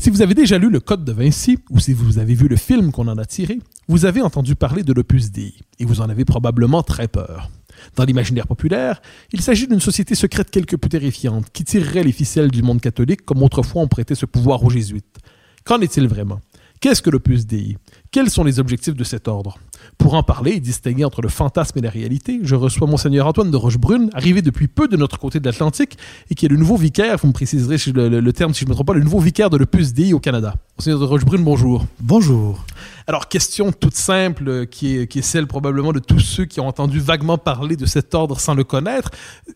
Si vous avez déjà lu le Code de Vinci, ou si vous avez vu le film qu'on en a tiré, vous avez entendu parler de l'Opus Dei, et vous en avez probablement très peur. Dans l'imaginaire populaire, il s'agit d'une société secrète quelque peu terrifiante, qui tirerait les ficelles du monde catholique comme autrefois on prêtait ce pouvoir aux jésuites. Qu'en est-il vraiment? Qu'est-ce que l'Opus Dei? Quels sont les objectifs de cet ordre? Pour en parler et distinguer entre le fantasme et la réalité, je reçois Monseigneur Antoine de Rochebrune, arrivé depuis peu de notre côté de l'Atlantique et qui est le nouveau vicaire, vous me préciserez le, le, le terme si je ne me trompe pas, le nouveau vicaire de Dei au Canada. Monseigneur de Rochebrune, bonjour. Bonjour. Alors, question toute simple, euh, qui est, qui est celle probablement de tous ceux qui ont entendu vaguement parler de cet ordre sans le connaître.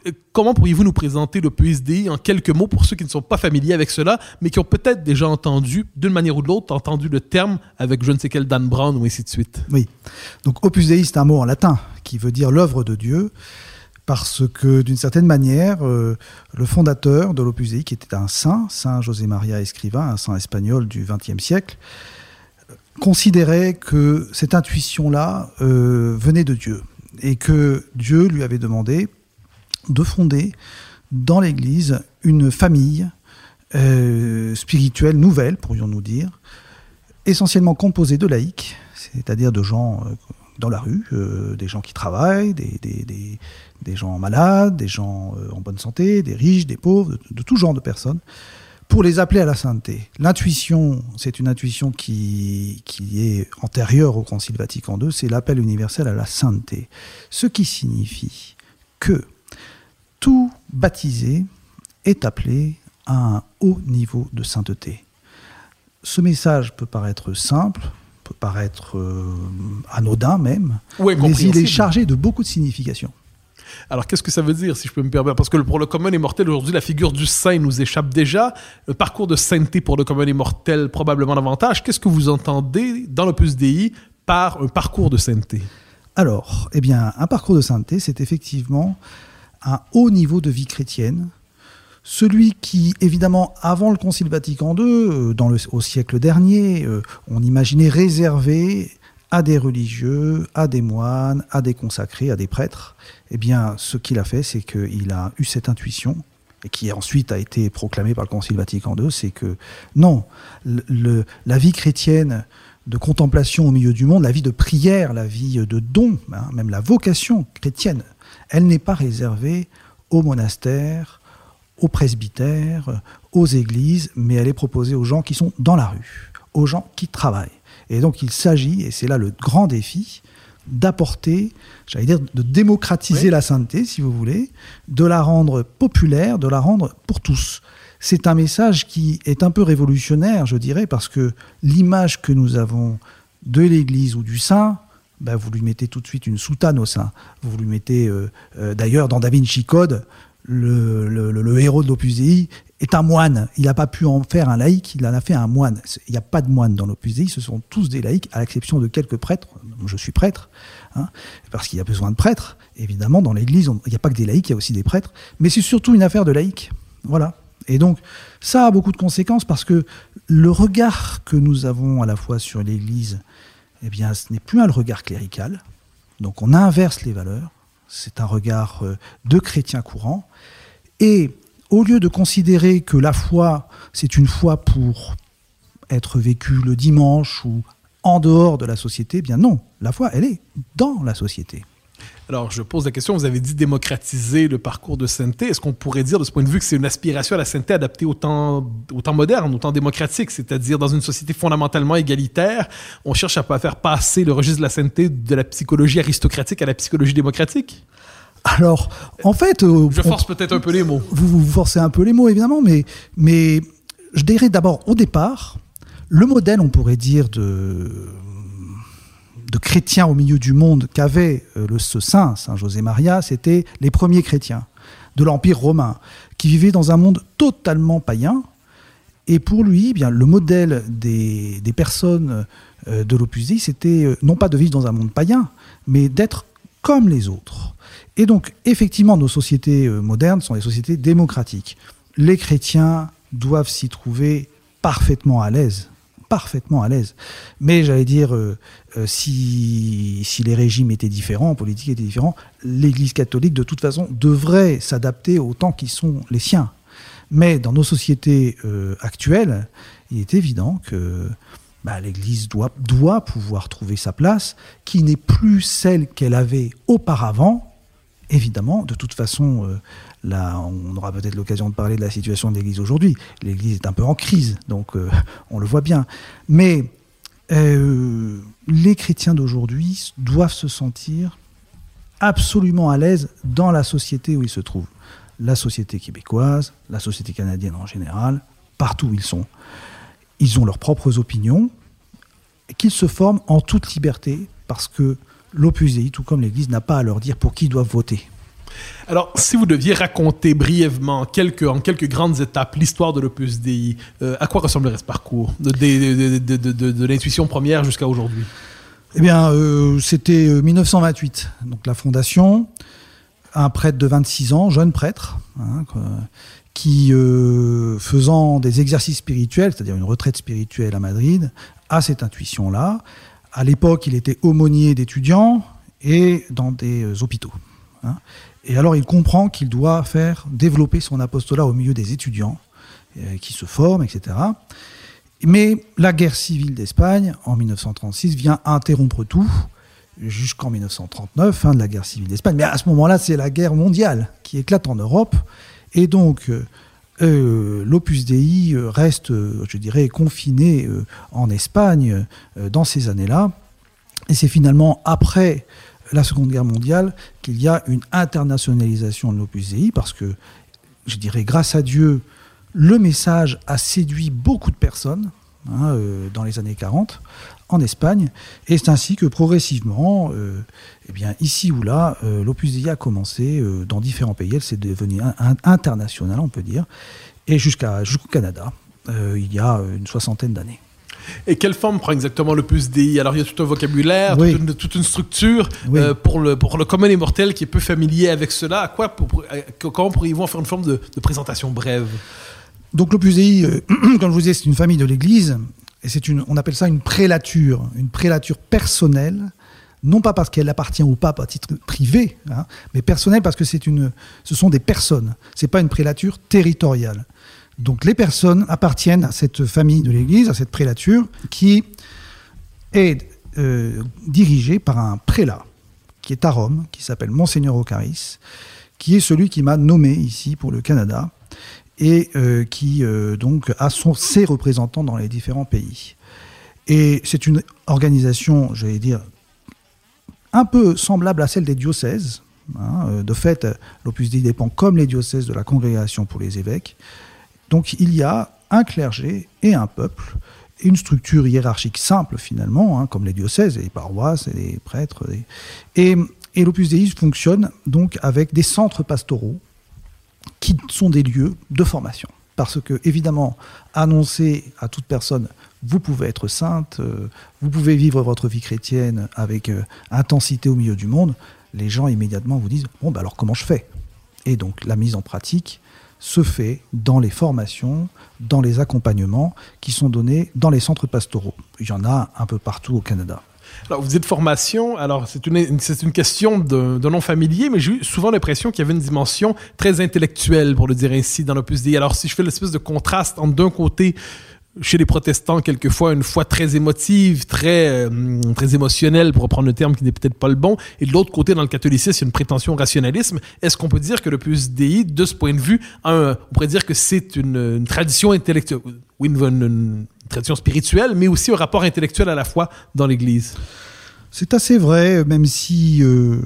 Euh, comment pourriez-vous nous présenter le PSDI en quelques mots pour ceux qui ne sont pas familiers avec cela, mais qui ont peut-être déjà entendu, d'une manière ou de l'autre, entendu le terme avec je ne sais quel Dan Brown ou ainsi de suite? Oui. Donc, Opus Dei, c'est un mot en latin qui veut dire l'œuvre de Dieu parce que d'une certaine manière, euh, le fondateur de l'Opus Dei, qui était un saint, Saint José Maria Escriva, un saint espagnol du XXe siècle, considérait que cette intuition-là euh, venait de Dieu et que Dieu lui avait demandé de fonder dans l'Église une famille euh, spirituelle nouvelle, pourrions-nous dire, essentiellement composée de laïcs, c'est-à-dire de gens euh, dans la rue, euh, des gens qui travaillent, des, des, des, gens malades, des gens euh, en bonne santé, des riches, des pauvres, de, de tout genre de personnes, pour les appeler à la sainteté. L'intuition, c'est une intuition qui, qui est antérieure au Concile Vatican II, c'est l'appel universel à la sainteté. Ce qui signifie que tout baptisé est appelé à un haut niveau de sainteté. Ce message peut paraître simple, peut paraître euh, anodin même, Ouais, mais il est chargé de beaucoup de significations. Alors, qu'est-ce que ça veut dire, si je peux me permettre? Parce que pour le commun et mortel, aujourd'hui, la figure du saint nous échappe déjà. Le parcours de sainteté pour le commun et mortel, probablement davantage. Qu'est-ce que vous entendez dans l'Opus Dei par un parcours de sainteté? Alors, eh bien, un parcours de sainteté, c'est effectivement un haut niveau de vie chrétienne. Celui qui, évidemment, avant le Concile Vatican II, euh, au siècle dernier, euh, on imaginait réservé à des religieux, à des moines, à des consacrés, à des prêtres. Eh bien, ce qu'il a fait, c'est qu'il a eu cette intuition, et qui ensuite a été proclamée par le Concile Vatican II, c'est que non, la vie chrétienne de contemplation au milieu du monde, la vie de prière, la vie de don, hein, même la vocation chrétienne, elle n'est pas réservée aux monastères, aux presbytères, aux églises, mais elle est proposée aux gens qui sont dans la rue, aux gens qui travaillent. Et donc il s'agit, et c'est là le grand défi, d'apporter, j'allais dire, de démocratiser Oui. la sainteté, si vous voulez, de la rendre populaire, de la rendre pour tous. C'est un message qui est un peu révolutionnaire, je dirais, parce que l'image que nous avons de l'Église ou du saint, ben, vous lui mettez tout de suite une soutane au sein. Vous lui mettez, euh, euh, d'ailleurs, dans Da Vinci Code, le, héros de l'Opus Dei est un moine. Il n'a pas pu en faire un laïc, il en a fait un moine. Il n'y a pas de moine dans l'Opus Dei, ce sont tous des laïcs, à l'exception de quelques prêtres. Je suis prêtre, hein, parce qu'il y a besoin de prêtres. Évidemment, dans l'Église, il n'y a pas que des laïcs, il y a aussi des prêtres. Mais c'est surtout une affaire de laïcs. Voilà. Et donc, ça a beaucoup de conséquences parce que le regard que nous avons à la fois sur l'Église, eh bien, ce n'est plus un regard clérical. Donc, on inverse les valeurs. C'est un regard euh, de chrétien courant. Et au lieu de considérer que la foi, c'est une foi pour être vécue le dimanche ou en dehors de la société, eh bien non, la foi, elle est dans la société. Alors, je pose la question, vous avez dit démocratiser le parcours de sainteté. Est-ce qu'on pourrait dire de ce point de vue que c'est une aspiration à la sainteté adaptée au temps, au temps moderne, au temps démocratique, c'est-à-dire dans une société fondamentalement égalitaire, on cherche à faire passer le registre de la sainteté de la psychologie aristocratique à la psychologie démocratique? Alors, en fait... Euh, je force peut-être un peu les mots. Vous, vous forcez un peu les mots, évidemment, mais, mais je dirais d'abord, au départ, le modèle, on pourrait dire, de, de chrétiens au milieu du monde qu'avait euh, ce saint, Saint José Maria, c'était les premiers chrétiens de l'Empire romain, qui vivaient dans un monde totalement païen. Et pour lui, eh bien, le modèle des, personnes euh, de l'Opus c'était euh, non pas de vivre dans un monde païen, mais d'être comme les autres. Et donc, effectivement, nos sociétés modernes sont des sociétés démocratiques. Les chrétiens doivent s'y trouver parfaitement à l'aise parfaitement à l'aise. Mais j'allais dire, euh, euh, si, si, les régimes étaient différents, politiques étaient différents, l'Église catholique, de toute façon, devrait s'adapter aux temps qui sont les siens. Mais dans nos sociétés euh, actuelles, il est évident que bah, l'Église doit, doit pouvoir trouver sa place, qui n'est plus celle qu'elle avait auparavant. Évidemment, de toute façon, Là, on aura peut-être l'occasion de parler de la situation de l'Église aujourd'hui. L'Église est un peu en crise, donc euh, on le voit bien. Mais euh, les chrétiens d'aujourd'hui doivent se sentir absolument à l'aise dans la société où ils se trouvent. La société québécoise, la société canadienne en général, partout où ils sont. Ils ont leurs propres opinions, qu'ils se forment en toute liberté, parce que l'Opus Dei, tout comme l'Église, n'a pas à leur dire pour qui ils doivent voter. Alors, si vous deviez raconter brièvement, quelques, en quelques grandes étapes, l'histoire de l'Opus Dei, euh, à quoi ressemblerait ce parcours De, de, l'intuition première jusqu'à aujourd'hui? Eh bien, euh, c'était 1928, euh, donc la fondation, un prêtre de 26 ans, jeune prêtre, hein, qui, faisant des exercices spirituels, c'est-à-dire une retraite spirituelle à Madrid, a cette intuition-là. À l'époque, il était aumônier d'étudiants et dans des hôpitaux. Hein. Et alors il comprend qu'il doit faire développer son apostolat au milieu des étudiants euh, qui se forment, etc. Mais la guerre civile d'Espagne, en 1936, vient interrompre tout jusqu'en 1939, fin de la guerre civile d'Espagne. Mais à ce moment-là, c'est la guerre mondiale qui éclate en Europe. Et donc, euh, euh, l'Opus Dei reste, je dirais, confiné en Espagne dans ces années-là. Et c'est finalement après la Seconde Guerre mondiale qu'il y a une internationalisation de l'Opus Dei, parce que, je dirais, grâce à Dieu, le message a séduit beaucoup de personnes hein, euh, dans les années 40 en Espagne, et c'est ainsi que progressivement, euh, eh bien, ici ou là, euh, l'Opus Dei a commencé dans différents pays, elle s'est devenue internationale, on peut dire, et jusqu'à, jusqu'au Canada, il y a une soixantaine d'années. Et quelle forme prend exactement le plus DI Alors il y a tout un vocabulaire, toute, une, structure euh, pour, le, pour le commun immortel qui est peu familier avec cela. À quoi, pour, comment pourriez-vous en faire une forme de, présentation brève? Donc l'Opus Dei, euh, comme je vous disais, c'est une famille de l'Église. Et c'est une, on appelle ça une prélature, une prélature personnelle non pas parce qu'elle appartient ou pas à titre privé, hein, mais personnelle parce que c'est une, ce sont des personnes. C'est pas une prélature territoriale. Donc les personnes appartiennent à cette famille de l'Église, à cette prélature, qui est euh, dirigée par un prélat qui est à Rome, qui s'appelle Monseigneur Ocaris, qui est celui qui m'a nommé ici pour le Canada et euh, qui euh, donc a ses représentants dans les différents pays. Et c'est une organisation, j'allais dire, un peu semblable à celle des diocèses. Hein. De fait, l'Opus Dei dépend comme les diocèses de la congrégation pour les évêques. Donc il y a un clergé et un peuple, une structure hiérarchique simple finalement, hein, comme les diocèses, les paroisses, et les prêtres. Et, l'Opus Dei fonctionne donc avec des centres pastoraux qui sont des lieux de formation. Parce que, évidemment, annoncer à toute personne, vous pouvez être sainte, euh, vous pouvez vivre votre vie chrétienne avec euh, intensité au milieu du monde, les gens immédiatement vous disent, bon, bah alors comment je fais? Et donc la mise en pratique se fait dans les formations, dans les accompagnements qui sont donnés dans les centres pastoraux. Il y en a un peu partout au Canada. Alors, vous dites formation. Alors, c'est une, c'est une question de, de nom familier, mais j'ai eu souvent l'impression qu'il y avait une dimension très intellectuelle, pour le dire ainsi, dans l'Opus Dei. Alors, si je fais l'espèce de contraste entre d'un côté, chez les protestants, quelquefois, une foi très émotive, très, euh, très émotionnelle, pour reprendre le terme qui n'est peut-être pas le bon, et de l'autre côté, dans le catholicisme, il y a une prétention au rationalisme. Est-ce qu'on peut dire que Dei, de ce point de vue, on pourrait dire que c'est une, tradition intellectuelle, une, une tradition spirituelle, mais aussi un rapport intellectuel à la fois dans l'Église. C'est assez vrai, même si euh,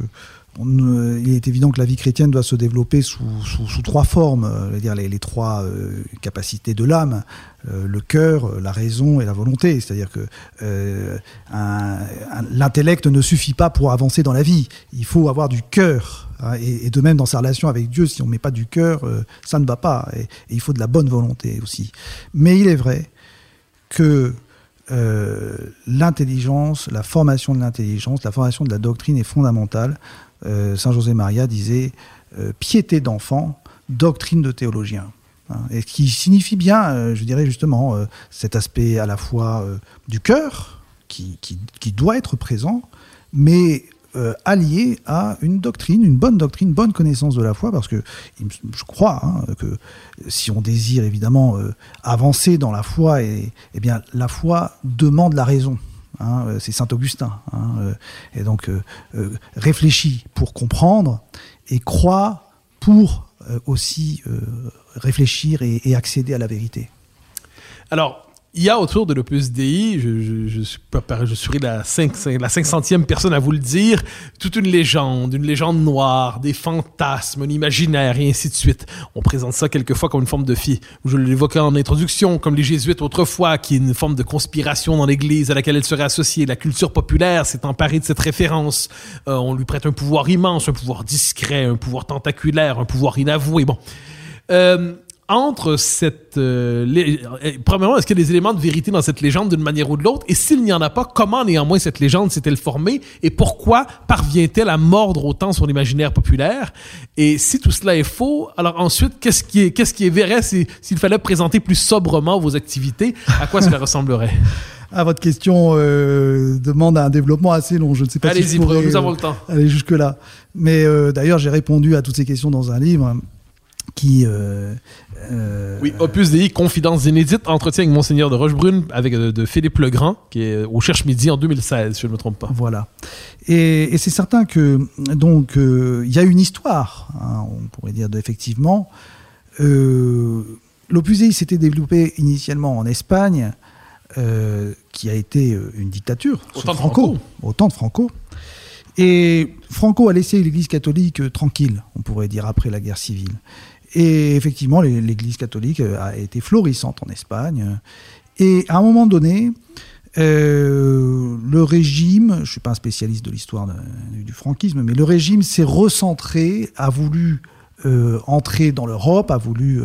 euh, il est évident que la vie chrétienne doit se développer sous, sous, trois formes, euh, dire les, trois euh, capacités de l'âme, le cœur, la raison et la volonté. C'est-à-dire que l'intellect ne suffit pas pour avancer dans la vie. Il faut avoir du cœur. hein, et, de même dans sa relation avec Dieu, si on met pas du cœur, ça ne va pas. Et il faut de la bonne volonté aussi. Mais il est vrai que euh, l'intelligence, la formation de l'intelligence, la formation de la doctrine est fondamentale. Euh, Saint José Maria disait euh, piété d'enfant, doctrine de théologien. Hein, et qui signifie bien, je dirais justement, cet aspect à la fois du cœur, qui- qui doit être présent, mais euh, allié à une doctrine, une bonne doctrine, bonne connaissance de la foi, parce que je crois hein, que si on désire évidemment euh, avancer dans la foi, et, eh bien la foi demande la raison. hein, euh, c'est Saint Augustin. hein, et donc réfléchis pour comprendre et crois pour aussi réfléchir et, et accéder à la vérité. Alors, il y a autour de l'Opus Dei, je, je, je, suis je serai la, 5, la 500e personne à vous le dire, toute une légende, une légende noire, des fantasmes, un imaginaire et ainsi de suite. On présente ça quelquefois comme une forme de fille, je l'évoquais en introduction, comme les jésuites autrefois, qui est une forme de conspiration dans l'Église à laquelle elle serait associée. La culture populaire s'est emparée de cette référence. Euh, on lui prête un pouvoir immense, un pouvoir discret, un pouvoir tentaculaire, un pouvoir inavoué. Bon. Euh, entre cette... euh, euh, premièrement, est-ce qu'il y a des éléments de vérité dans cette légende d'une manière ou de l'autre? Et s'il n'y en a pas, comment néanmoins cette légende s'est-elle formée? Et pourquoi parvient-elle à mordre autant son imaginaire populaire? Et si tout cela est faux, alors ensuite, qu'est-ce qui est, qu'est-ce qui est vrai si- s'il fallait présenter plus sobrement vos activités? À quoi cela ressemblerait? Ah, votre question euh, demande un développement assez long. Je ne sais pas si Allez-y, je pourrais, nous avons le temps. aller jusque-là. Mais euh, d'ailleurs, j'ai répondu à toutes ces questions dans un livre qui... euh, euh, Oui, Opus Dei, Confidence inédite, entretien avec Monseigneur de Rochebrune, avec euh, de Philippe Legrand, qui est au Cherche Midi en 2016, si je ne me trompe pas. Voilà. Et, et c'est certain que donc il y a une histoire, hein, on pourrait dire de- effectivement. L'Opus Dei s'était développé initialement en Espagne, qui a été une dictature Au temps de Franco. au temps de Franco. Et Franco a laissé l'Église catholique tranquille, on pourrait dire après la guerre civile. Et effectivement, l'Église catholique euh, a été florissante en Espagne. Et à un moment donné, euh, le régime, je ne suis pas un spécialiste de l'histoire du franquisme, mais le régime s'est recentré, a voulu euh, entrer dans l'Europe, a voulu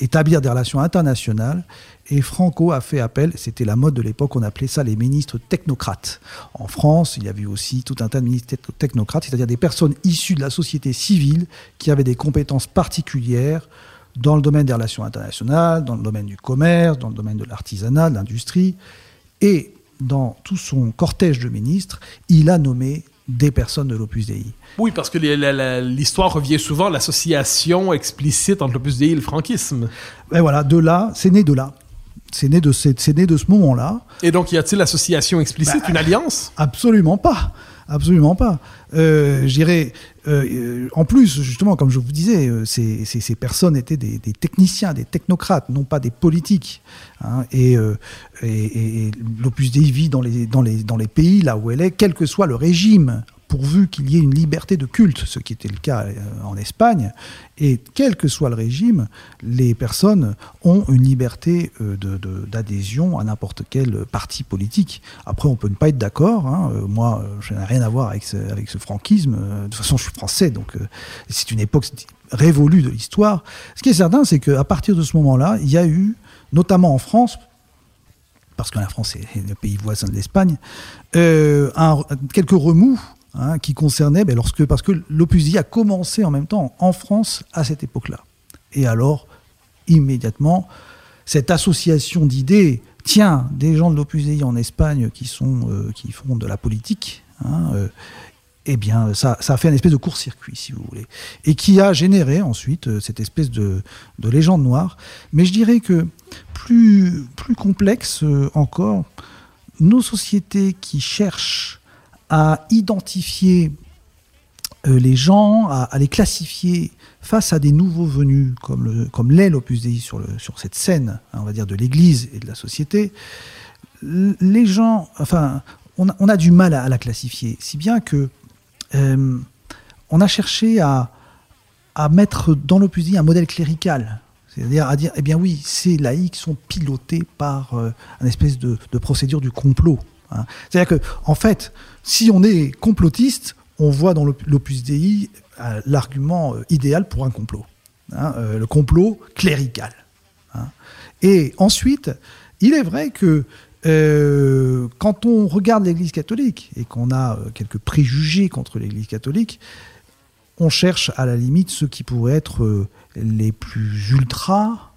établir des relations internationales, et Franco a fait appel, c'était la mode de l'époque, on appelait ça les ministres technocrates. En France, il y avait aussi tout un tas de ministres tec- technocrates, c'est-à-dire des personnes issues de la société civile qui avaient des compétences particulières dans le domaine des relations internationales, dans le domaine du commerce, dans le domaine de l'artisanat, de l'industrie. Et dans tout son cortège de ministres, il a nommé des personnes de l'Opus Dei. Oui, parce que l'histoire revient souvent à l'association explicite entre l'Opus Dei et le franquisme. Et voilà, de là, c'est né de là. C'est né de, c'est c'est né de ce moment-là. Et donc, y a-t-il association explicite, une alliance? Absolument pas. Absolument pas. Euh, euh, euh, en plus, justement, comme je vous disais, ces, ces- ces personnes étaient des, des techniciens, des technocrates, non pas des politiques. hein. et euh, et, et- et l'Opus Dei vit dans les, dans, les, dans les pays là où elle est, quel que soit le régime pourvu qu'il y ait une liberté de culte, ce qui était le cas euh, en Espagne. Et quel que soit le régime, les personnes ont une liberté euh, d'adhésion à n'importe quel parti politique. Après, on peut ne pas être d'accord. Hein. Euh, moi, je n'ai rien à voir avec ce, avec ce franquisme. De toute façon, je suis français, donc c'est une époque révolue de l'histoire. Ce qui est certain, c'est qu'à partir de ce moment-là, il y a eu, notamment en France, parce que la France est le pays voisin de l'Espagne, quelques remous Hein, qui concernait, ben, lorsque, parce que l'Opus a commencé en même temps en France à cette époque-là. Et alors, immédiatement, cette association d'idées, tiens, des gens de l'Opus en Espagne qui, sont, euh, qui font de la politique, hein, euh, eh bien, ça, ça, a fait un espèce de court-circuit, si vous voulez, et qui a généré ensuite euh, cette espèce de, de, légende noire. Mais je dirais que plus, plus complexe encore, nos sociétés qui cherchent à identifier euh, les gens, à, les classifier face à des nouveaux venus, comme, comme l'est l'Opus Dei sur, sur cette scène, hein, on va dire, de l'Église et de la société, les gens, enfin, on a, du mal à, la classifier, si bien que euh, on a cherché à, à mettre dans l'Opus Dei un modèle clérical, c'est-à-dire à dire, eh bien oui, ces laïcs sont pilotés par euh, une espèce de procédure du complot. Hein. C'est-à-dire que, en fait, si on est complotiste, on voit dans l'Opus Dei euh, l'argument euh, idéal pour un complot, hein, euh, le complot clérical. Hein. Et ensuite, il est vrai que quand on regarde l'Église catholique et qu'on a quelques préjugés contre l'Église catholique, on cherche à la limite ceux qui pourraient être les plus ultra.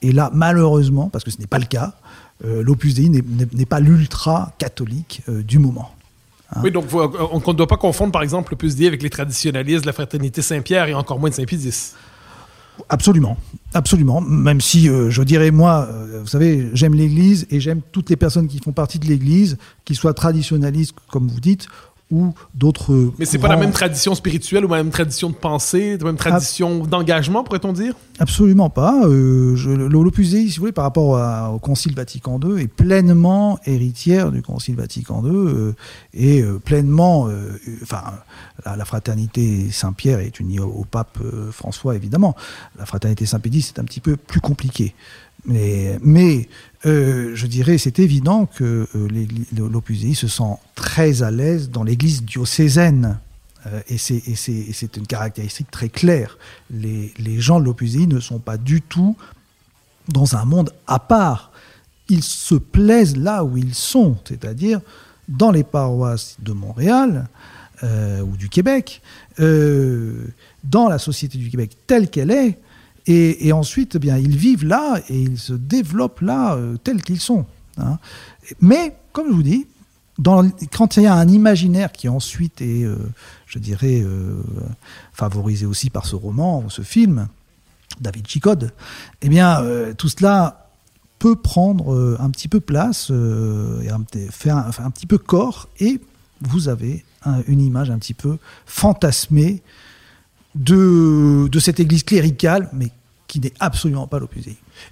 Et là, malheureusement, parce que ce n'est pas le cas, l'Opus Dei n'est pas l'ultra catholique du moment. Hein? Oui, donc on ne doit pas confondre, par exemple, le plus dit avec les traditionnalistes, la fraternité Saint-Pierre et encore moins de Saint-Pédis. Absolument, absolument. Même si, euh, je dirais, moi, euh, vous savez, j'aime l'Église et j'aime toutes les personnes qui font partie de l'Église, qu'ils soient traditionnalistes, comme vous dites, ou d'autres. Mais c'est pas la même tradition spirituelle ou la même tradition de pensée, la même tradition d'engagement, pourrait-on dire? Absolument pas. Euh, L'Opus Dei, si vous voulez, par rapport au Concile Vatican II, est pleinement héritière du Concile Vatican II euh, et euh, pleinement. Euh, enfin, la, fraternité Saint-Pierre est unie au, pape François, évidemment. La fraternité Saint-Pédis, c'est un petit peu plus compliqué. Mais, euh, je dirais, c'est évident que euh, l'Opus Dei se sent très à l'aise dans l'église diocésaine. Euh, et c'est une caractéristique très claire. Les, les gens de l'Opus Dei ne sont pas du tout dans un monde à part. Ils se plaisent là où ils sont, c'est-à-dire dans les paroisses de Montréal ou du Québec, dans la société du Québec telle qu'elle est, et, ensuite, eh bien, ils vivent là et ils se développent là euh, tels qu'ils sont. Hein. Mais, comme je vous dis, quand il y a un imaginaire qui ensuite est, euh, je dirais, euh, favorisé aussi par ce roman ou ce film, David Chicode, eh bien, tout cela peut prendre un petit peu place et faire un, petit peu corps et vous avez une image un petit peu fantasmée de, de cette église cléricale, mais qui n'est absolument pas l'Opus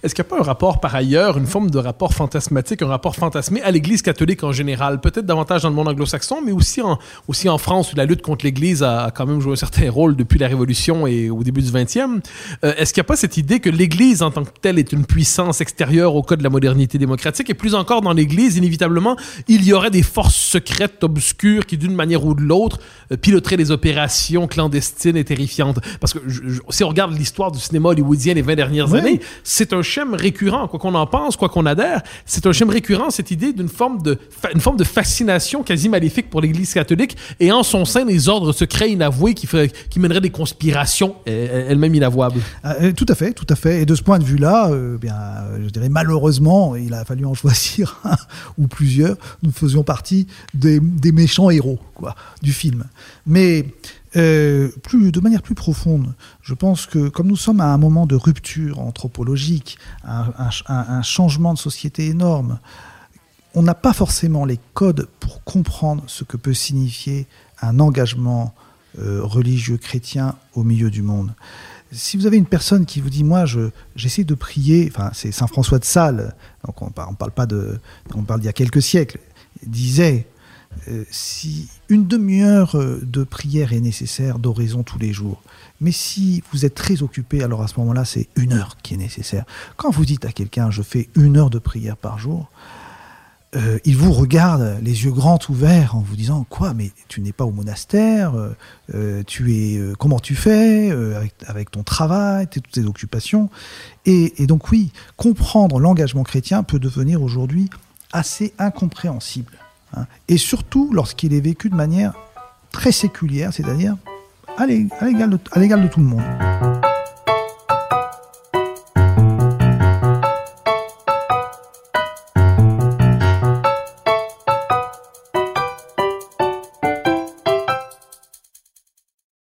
est-ce qu'il n'y a pas un rapport par ailleurs, une forme de rapport fantasmatique, un rapport fantasmé à l'Église catholique en général, peut-être davantage dans le monde anglo-saxon, mais aussi en, aussi en France où la lutte contre l'Église a, quand même joué un certain rôle depuis la Révolution et au début du 20e. Euh, est-ce qu'il n'y a pas cette idée que l'Église en tant que telle est une puissance extérieure au code de la modernité démocratique? Et plus encore dans l'Église, inévitablement, il y aurait des forces secrètes obscures qui d'une manière ou de l'autre euh, piloteraient les opérations clandestines et terrifiantes. Parce que si on regarde l'histoire du cinéma hollywoodien les 20 dernières années, c'est un un récurrent, quoi qu'on en pense, quoi qu'on adhère, c'est un schème récurrent, cette idée d'une forme de, une forme de fascination quasi maléfique pour l'Église catholique et en son sein des ordres secrets inavoués qui, qui mèneraient des conspirations elles-mêmes inavouables. Euh, euh, tout à fait, tout à fait. Et de ce point de vue-là, euh, bien, je dirais malheureusement, il a fallu en choisir un ou plusieurs. Nous faisions partie des, des méchants héros, quoi, du film. Mais euh, plus, de manière plus profonde, je pense que comme nous sommes à un moment de rupture anthropologique, un, changement de société énorme, on n'a pas forcément les codes pour comprendre ce que peut signifier un engagement euh, religieux chrétien au milieu du monde. Si vous avez une personne qui vous dit, moi, j'essaie de prier, enfin, c'est Saint François de Sales, donc on, parle pas de, on parle d'il y a quelques siècles, disait, euh, si une demi-heure euh, de prière est nécessaire d'oraison tous les jours, mais si vous êtes très occupé, alors à ce moment-là, c'est une heure qui est nécessaire. Quand vous dites à quelqu'un, je fais une heure de prière par jour, euh, il vous regarde les yeux grands ouverts en vous disant quoi mais tu n'es pas au monastère tu es comment tu fais avec, ton travail toutes tes occupations? Et donc oui comprendre l'engagement chrétien peut devenir aujourd'hui assez incompréhensible Hein. Et surtout lorsqu'il est vécu de manière très séculière, c'est-à-dire à l'égal de, tout le monde.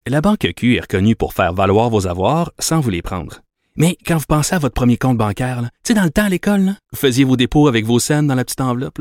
La Banque Q est reconnue pour faire valoir vos avoirs sans vous les prendre. Mais quand vous pensez à votre premier compte bancaire, tu dans le temps à l'école, vous faisiez vos dépôts avec vos scènes dans la petite enveloppe.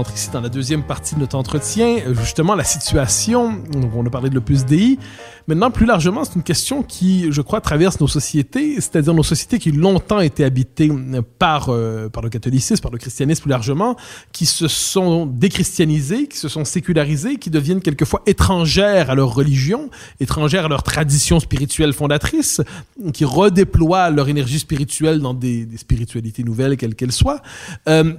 Entre ici dans la deuxième partie de notre entretien, justement la situation, on a parlé de l'Opus DI. Maintenant, plus largement, c'est une question qui, je crois, traverse nos sociétés, c'est-à-dire nos sociétés qui longtemps étaient habitées par, euh, par le catholicisme, par le christianisme plus largement, qui se sont déchristianisées, qui se sont sécularisées, qui deviennent quelquefois étrangères à leur religion, étrangères à leur tradition spirituelle fondatrice, qui redéploient leur énergie spirituelle dans des, des spiritualités nouvelles, quelles qu'elles soient. Euh,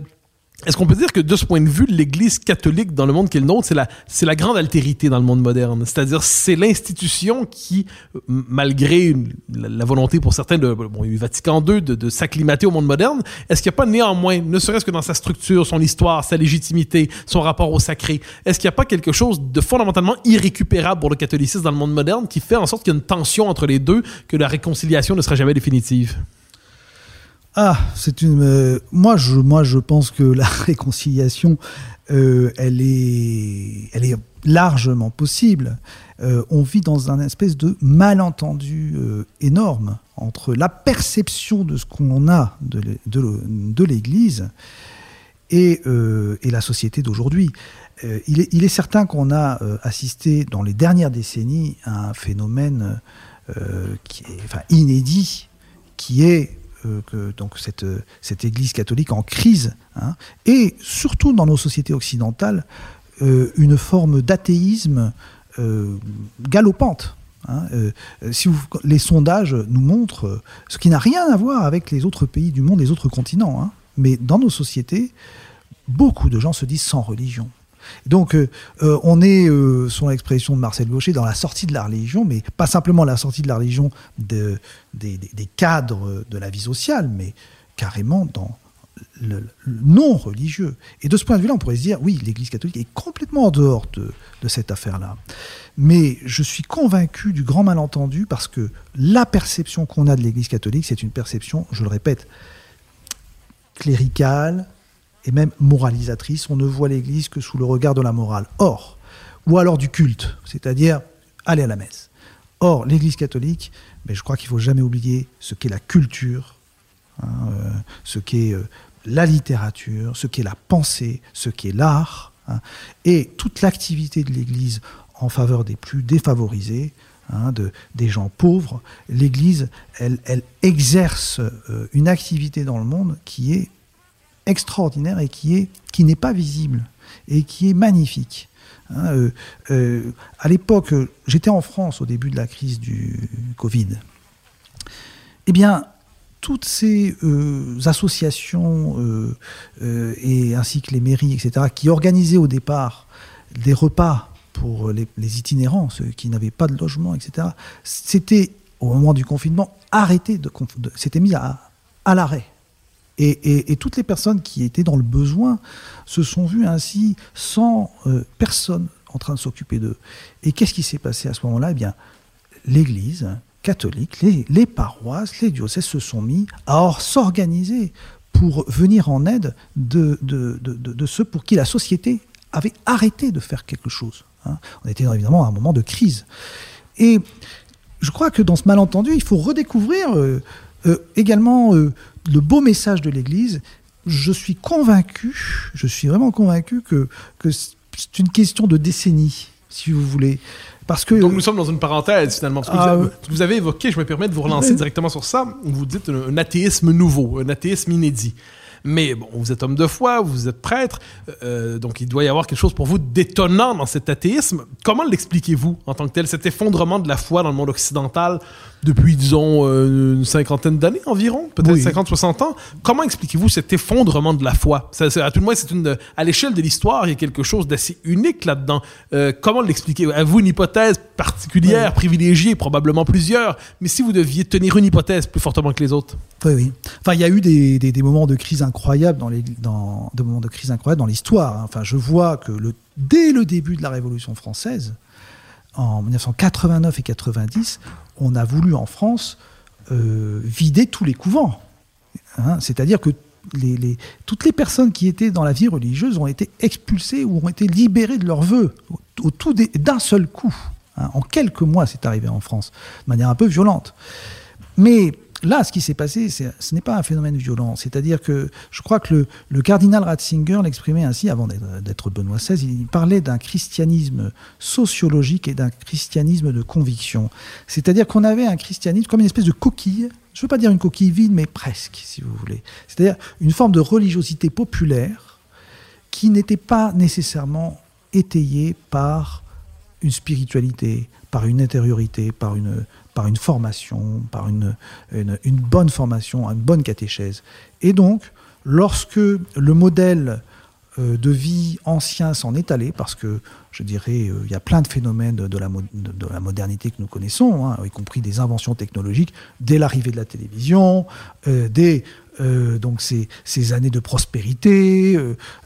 est-ce qu'on peut dire que de ce point de vue, l'Église catholique dans le monde qui est le nôtre, c'est la, c'est la grande altérité dans le monde moderne? C'est-à-dire, c'est l'institution qui, malgré la, volonté pour certains de, bon, Vatican II de, de s'acclimater au monde moderne, est-ce qu'il n'y a pas néanmoins, ne serait-ce que dans sa structure, son histoire, sa légitimité, son rapport au sacré, est-ce qu'il n'y a pas quelque chose de fondamentalement irrécupérable pour le catholicisme dans le monde moderne qui fait en sorte qu'il y a une tension entre les deux, que la réconciliation ne sera jamais définitive? Ah, c'est une. Euh, moi, je, pense que la réconciliation, euh, elle est, largement possible. Euh, on vit dans un espèce de malentendu énorme entre la perception de ce qu'on a de, l'Église et, et, la société d'aujourd'hui. il, est, certain qu'on a assisté dans les dernières décennies à un phénomène qui est inédit, qui est euh, donc cette, cette Église catholique en crise, hein, et surtout dans nos sociétés occidentales, euh, une forme d'athéisme euh, galopante. Hein, si les sondages nous montrent, ce qui n'a rien à voir avec les autres pays du monde, les autres continents, hein, mais dans nos sociétés, beaucoup de gens se disent sans religion. Donc, euh, euh, on est, euh, sur l'expression de Marcel Gaucher, dans la sortie de la religion, mais pas simplement la sortie de la religion des, cadres de la vie sociale, mais carrément dans le, non religieux. Et de ce point de vue-là, on pourrait se dire, oui, l'Église catholique est complètement en dehors de, de cette affaire-là. Mais je suis convaincu du grand malentendu parce que la perception qu'on a de l'Église catholique, c'est une perception, je le répète, cléricale, et même moralisatrice. On ne voit l'Église que sous le regard de la morale. Or, ou alors du culte, c'est-à-dire aller à la messe. Or, l'Église catholique, mais je crois qu'il ne faut jamais oublier ce qu'est la culture, hein, euh, ce qu'est euh, la littérature, ce qu'est la pensée, ce qu'est l'art, hein, et toute l'activité de l'Église en faveur des plus défavorisés, hein, de, des gens pauvres. L'Église, elle, elle exerce euh, une activité dans le monde qui est extraordinaire et qui est qui n'est pas visible et qui est magnifique. Hein, euh, euh, à l'époque, j'étais en France au début de la crise du Covid. Eh bien, toutes ces euh, associations et ainsi que les mairies, etc., qui organisaient au départ des repas pour les, itinérants, ceux qui n'avaient pas de logement, etc. C'était, au moment du confinement, arrêté, de, c'était mis à l'arrêt. Et, toutes les personnes qui étaient dans le besoin se sont vues ainsi sans euh, personne en train de s'occuper d'eux. Et qu'est-ce qui s'est passé à ce moment-là? Eh bien, l'Église catholique, les, paroisses, les diocèses se sont mis à s'organiser pour venir en aide de, ceux pour qui la société avait arrêté de faire quelque chose. Hein. On était évidemment à un moment de crise. Et je crois que dans ce malentendu, il faut redécouvrir euh, euh, également le beau message de l'Église. Je suis convaincu, je suis vraiment convaincu que, que c'est une question de décennie, si vous voulez. Parce que, Donc nous sommes dans une parenthèse finalement. Parce que vous, ah, avez, vous, avez, évoqué, je me permets de vous relancer directement sur ça, vous dites un athéisme nouveau, un athéisme inédit. Mais bon, vous êtes homme de foi, vous êtes prêtre, euh, donc il doit y avoir quelque chose pour vous d'étonnant dans cet athéisme. Comment l'expliquez-vous en tant que tel, cet effondrement de la foi dans le monde occidental depuis, disons, euh, une cinquantaine d'années environ, peut-être 50, 60 ans. Comment expliquez-vous cet effondrement de la foi? Ça, À tout le moins, c'est une, à l'échelle de l'histoire, il y a quelque chose d'assez unique là-dedans. Euh, comment l'expliquez Avez-vous une hypothèse particulière, privilégiée, probablement plusieurs, mais si vous deviez tenir une hypothèse plus fortement que les autres? Oui, oui. Enfin, il y a eu des, des, moments de crise incroyables dans les, dans, des moments de crise incroyables dans l'histoire. Hein. Enfin, je vois que le, dès le début de la Révolution française, en 1989 et 90, on a voulu en France euh, vider tous les couvents. Hein. C'est-à-dire que toutes les personnes qui étaient dans la vie religieuse ont été expulsées ou ont été libérées de leurs vœux d'un seul coup. Hein. En quelques mois, c'est arrivé en France, de manière un peu violente. Mais là, ce qui s'est passé, ce n'est pas un phénomène violent. C'est-à-dire que je crois que le, cardinal Ratzinger l'exprimait ainsi avant d'être Benoît XVI. Il parlait d'un christianisme sociologique et d'un christianisme de conviction. C'est-à-dire qu'on avait un christianisme comme une espèce de coquille. Je ne veux pas dire une coquille vide, mais presque, si vous voulez. C'est-à-dire une forme de religiosité populaire qui n'était pas nécessairement étayée par une spiritualité, par une intériorité, par une, par une formation, par une, bonne formation, une bonne catéchèse. Et donc, lorsque le modèle euh, de vie ancien s'en est allé, parce que je dirais, euh, il y a plein de phénomènes de, la, de, la, modernité que nous connaissons, hein, y compris des inventions technologiques, dès l'arrivée de la télévision, euh, dès ces, années de prospérité,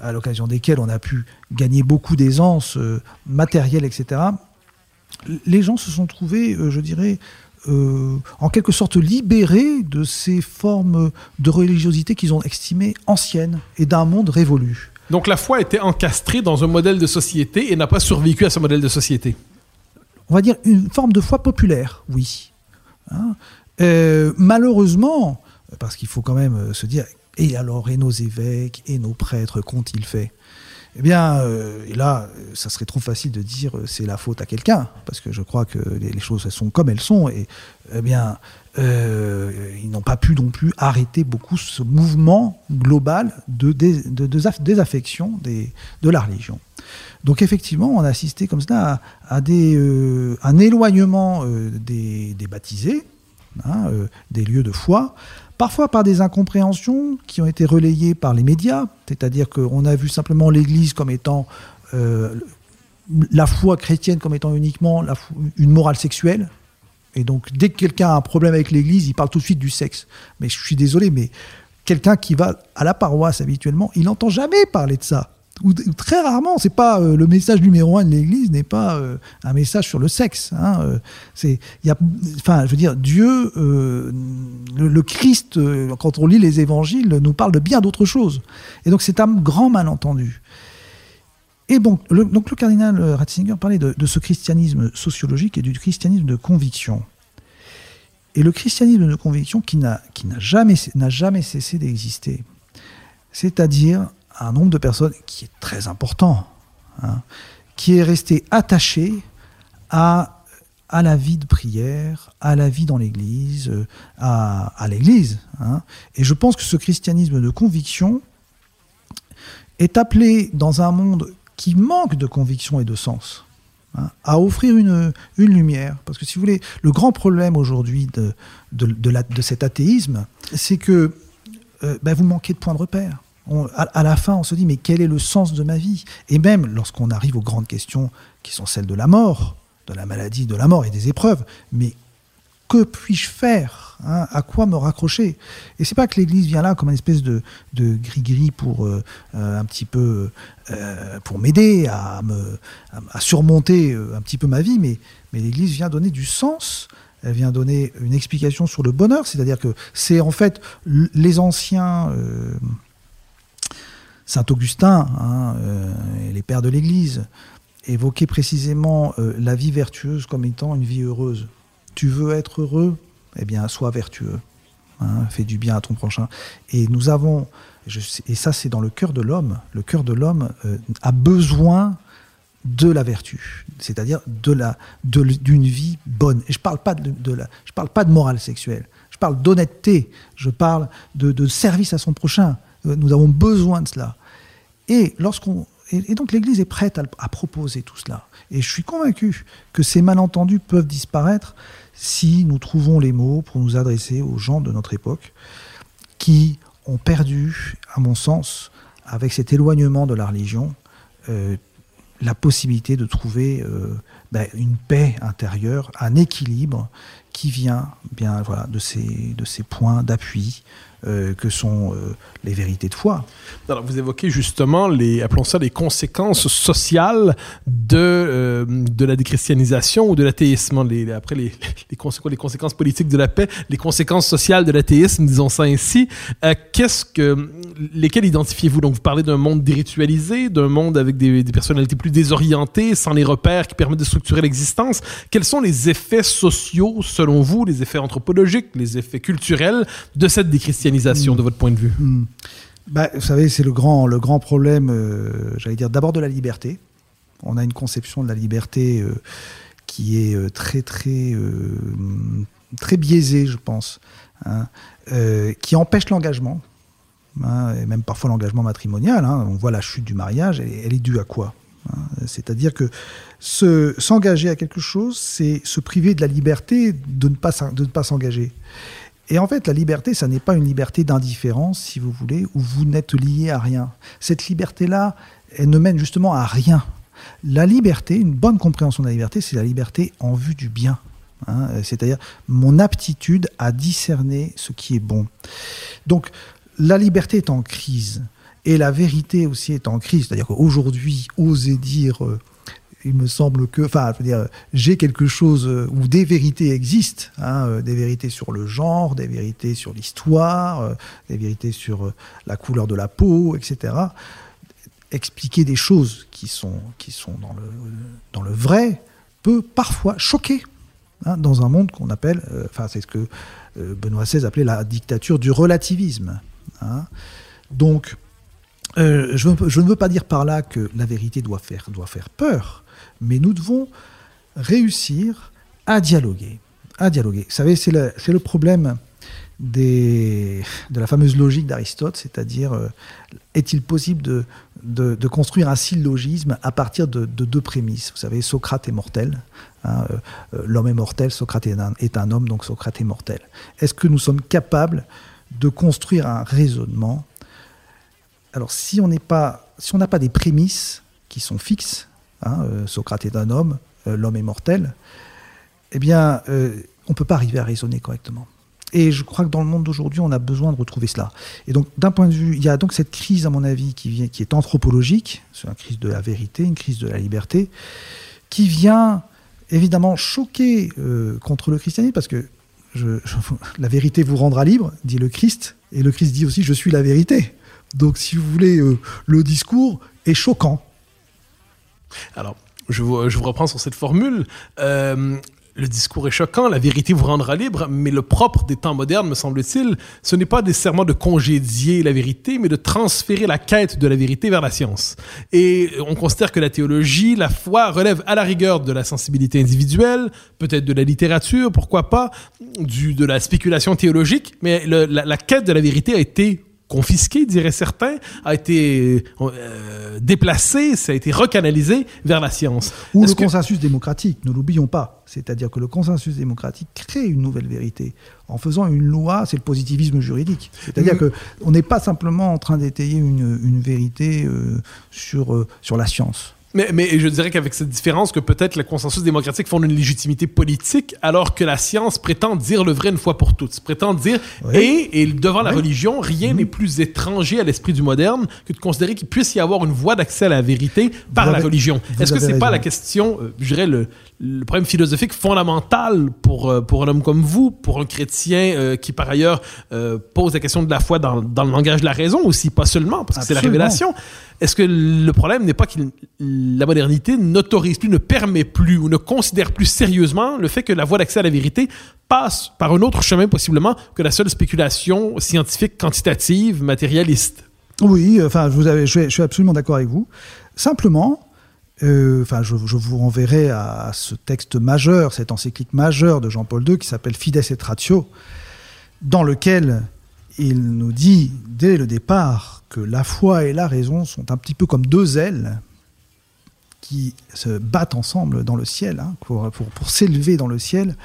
à l'occasion desquelles on a pu gagner beaucoup d'aisance matérielle, etc les gens se sont trouvés, euh, je dirais, euh, en quelque sorte libérés de ces formes de religiosité qu'ils ont estimées anciennes et d'un monde révolu. Donc la foi était encastrée dans un modèle de société et n'a pas survécu à ce modèle de société. On va dire une forme de foi populaire, oui. Hein. Euh, malheureusement, parce qu'il faut quand même se dire, et alors, et nos évêques, et nos prêtres, qu'ont-ils fait? Eh bien, euh, et là, ça serait trop facile de dire euh, c'est la faute à quelqu'un, parce que je crois que les, choses sont comme elles sont, et eh bien, euh, ils n'ont pas pu non plus arrêter beaucoup ce mouvement global de, désaffection de la religion. Donc effectivement, on a assisté comme ça à, un éloignement des, baptisés, hein, des lieux de foi, parfois par des incompréhensions qui ont été relayées par les médias, c'est-à-dire qu'on a vu simplement l'Église comme étant euh, la foi chrétienne comme étant uniquement une morale sexuelle. Et donc, dès que quelqu'un a un problème avec l'Église, il parle tout de suite du sexe. Mais je suis désolé, mais quelqu'un qui va à la paroisse habituellement, il n'entend jamais parler de ça très rarement, c'est pas euh, le message numéro un de l'Église n'est pas euh, un message sur le sexe. Hein, euh, y a, enfin, je veux dire, Dieu, le, Christ, quand on lit les Évangiles, nous parle de bien d'autres choses. Et donc c'est un grand malentendu. Et bon, donc le cardinal Ratzinger parlait de, de, ce christianisme sociologique et du christianisme de conviction. Et le christianisme de conviction qui n'a, qui n'a jamais, n'a jamais cessé d'exister. C'est-à-dire un nombre de personnes qui est très important, hein, qui est resté attaché à, à la vie de prière, à la vie dans l'Église, à, à l'Église. Hein. Et je pense que ce christianisme de conviction est appelé dans un monde qui manque de conviction et de sens. Hein, à offrir une, une, lumière. Parce que si vous voulez, le grand problème aujourd'hui de, de, de, cet athéisme, c'est que euh, ben, vous manquez de points de repère. À, la fin, on se dit, mais quel est le sens de ma vie? Et même lorsqu'on arrive aux grandes questions qui sont celles de la mort, de la maladie, de la mort et des épreuves, mais que puis-je faire hein? À quoi me raccrocher? Et c'est pas que l'Église vient là comme une espèce de, gris-gris pour euh, euh, un petit peu euh, pour m'aider à, surmonter un petit peu ma vie, mais, l'Église vient donner du sens. Elle vient donner une explication sur le bonheur, c'est-à-dire que c'est en fait les anciens Saint Augustin hein, euh, les pères de l'Église évoquaient précisément euh, la vie vertueuse comme étant une vie heureuse. Tu veux être heureux? Eh bien, sois vertueux. Hein, fais du bien à ton prochain. Et nous avons, et ça c'est dans le cœur de l'homme, le cœur de l'homme euh, a besoin de la vertu, c'est-à-dire d'une vie bonne. Et je parle parle pas de morale sexuelle. Je parle d'honnêteté. Je parle de, service à son prochain. Euh, Nous avons besoin de cela. Et donc l'Église est prête à proposer tout cela. Et je suis convaincu que ces malentendus peuvent disparaître si nous trouvons les mots pour nous adresser aux gens de notre époque qui ont perdu, à mon sens, avec cet éloignement de la religion, euh, la possibilité de trouver euh, ben, une paix intérieure, un équilibre qui vient bien voilà de ces de ces points d'appui euh, que sont euh, les vérités de foi. Alors, vous évoquez justement les, appelons ça les conséquences sociales de, euh, de la déchristianisation ou de l'athéisme. Les, après, les, les, conséquences, les conséquences politiques de la paix, les conséquences sociales de l'athéisme, disons ça ainsi. Qu'est-ce que, lesquelles identifiez-vous? Donc, vous parlez d'un monde déritualisé, d'un monde avec des, des personnalités plus désorientées, sans les repères qui permettent de structurer l'existence. Quels sont les effets sociaux, vous, les effets anthropologiques, les effets culturels de cette déchristianisation, de votre point de vue? Hmm. Bah, vous savez, c'est le grand, le grand problème, euh, j'allais dire d'abord de la liberté. On a une conception de la liberté euh, qui est euh, très, très, très biaisée, je pense, hein, qui empêche l'engagement, hein, et même parfois l'engagement matrimonial. hein. On voit la chute du mariage, elle, est due à quoi? C'est-à-dire que se- s'engager à quelque chose, c'est se priver de la liberté de ne pas, de ne pas s'engager. Et en fait, la liberté, ça n'est pas une liberté d'indifférence, si vous voulez, où vous n'êtes lié à rien. Cette liberté-là, elle ne mène justement à rien. La liberté, une bonne compréhension de la liberté, c'est la liberté en vue du bien. hein, C'est-à-dire mon aptitude à discerner ce qui est bon. Donc, la liberté est en crise. Et la vérité aussi est en crise. C'est-à-dire qu'aujourd'hui, oser dire, euh, il me semble que, enfin, dire, j'ai quelque chose euh, où des vérités existent, hein, euh, des vérités sur le genre, des vérités sur l'histoire, euh, des vérités sur la couleur de la peau, etc. Expliquer des choses qui sont, qui sont dans, le, dans le vrai peut parfois choquer hein, dans un monde qu'on appelle, enfin, c'est ce que Benoît XVI appelait la dictature du relativisme. hein. Donc, euh, je, ne veux pas dire par là que la vérité doit faire, peur, mais nous devons réussir à dialoguer. À dialoguer. Vous savez, c'est le, problème de la fameuse logique d'Aristote, c'est-à-dire euh, est-il possible de, construire un syllogisme à partir de, de deux prémices? Vous savez, Socrate est mortel, hein, euh, l'homme est mortel, Socrate est un homme, donc Socrate est mortel. Est-ce que nous sommes capables de construire un raisonnement alors, si on n'a pas des prémices qui sont fixes, hein, euh, Socrate est un homme, euh, l'homme est mortel, eh bien, euh, on ne peut pas arriver à raisonner correctement. Et je crois que dans le monde d'aujourd'hui, on a besoin de retrouver cela. Et donc, d'un point de vue, il y a donc cette crise, à mon avis, qui, vient, qui est anthropologique, c'est une crise de la vérité, une crise de la liberté, qui vient évidemment choquer contre le christianisme, parce que la vérité vous rendra libre, dit le Christ, et le Christ dit aussi, je suis la vérité. Donc, si vous voulez, euh, le discours est choquant. Alors, je vous, reprends sur cette formule. Euh, le discours est choquant, la vérité vous rendra libre, mais le propre des temps modernes, me semble-t-il, ce n'est pas nécessairement de congédier la vérité, mais de transférer la quête de la vérité vers la science. Et on considère que la théologie, la foi, relève à la rigueur de la sensibilité individuelle, peut-être de la littérature, pourquoi pas, de la spéculation théologique, mais la, la quête de la vérité a été confisqué, diraient certains, a été euh, déplacé, ça a été recanalisé vers la science. Ou le que- consensus démocratique, ne l'oublions pas. C'est-à-dire que le consensus démocratique crée une nouvelle vérité en faisant une loi, c'est le positivisme juridique. C'est-à-dire Mm. que on n'est pas simplement en train d'étayer une, une vérité euh, sur, euh, sur la science. Mais, mais je dirais qu'avec cette différence que peut-être le consensus démocratique fonde une légitimité politique, alors que la science prétend dire le vrai une fois pour toutes. Prétend dire, Oui. et, et devant la religion, rien n'est plus étranger à l'esprit du moderne que de considérer qu'il puisse y avoir une voie d'accès à la vérité par Vous la avez- religion. Est-ce que c'est pas la question, euh, je dirais, le, le problème philosophique fondamental pour, euh, pour un homme comme vous, pour un chrétien euh, qui par ailleurs euh, pose la question de la foi dans, dans le langage de la raison aussi, pas seulement, parce que c'est la Absolument. Révélation. Est-que le problème n'est pas que la modernité n'autorise plus, ne permet plus ou ne considère plus sérieusement le fait que la voie d'accès à la vérité passe par un autre chemin possiblement que la seule spéculation scientifique quantitative, matérialiste? Oui, enfin, je, suis- absolument d'accord avec vous. Simplement, euh, enfin, je, je vous renverrai à ce texte majeur, cette encyclique majeure de Jean-Paul II qui s'appelle Fides et Ratio, dans lequel il nous dit dès le départ que la foi et la raison sont un petit peu comme deux ailes qui se battent ensemble dans le ciel, hein, pour, pour- s'élever dans le ciel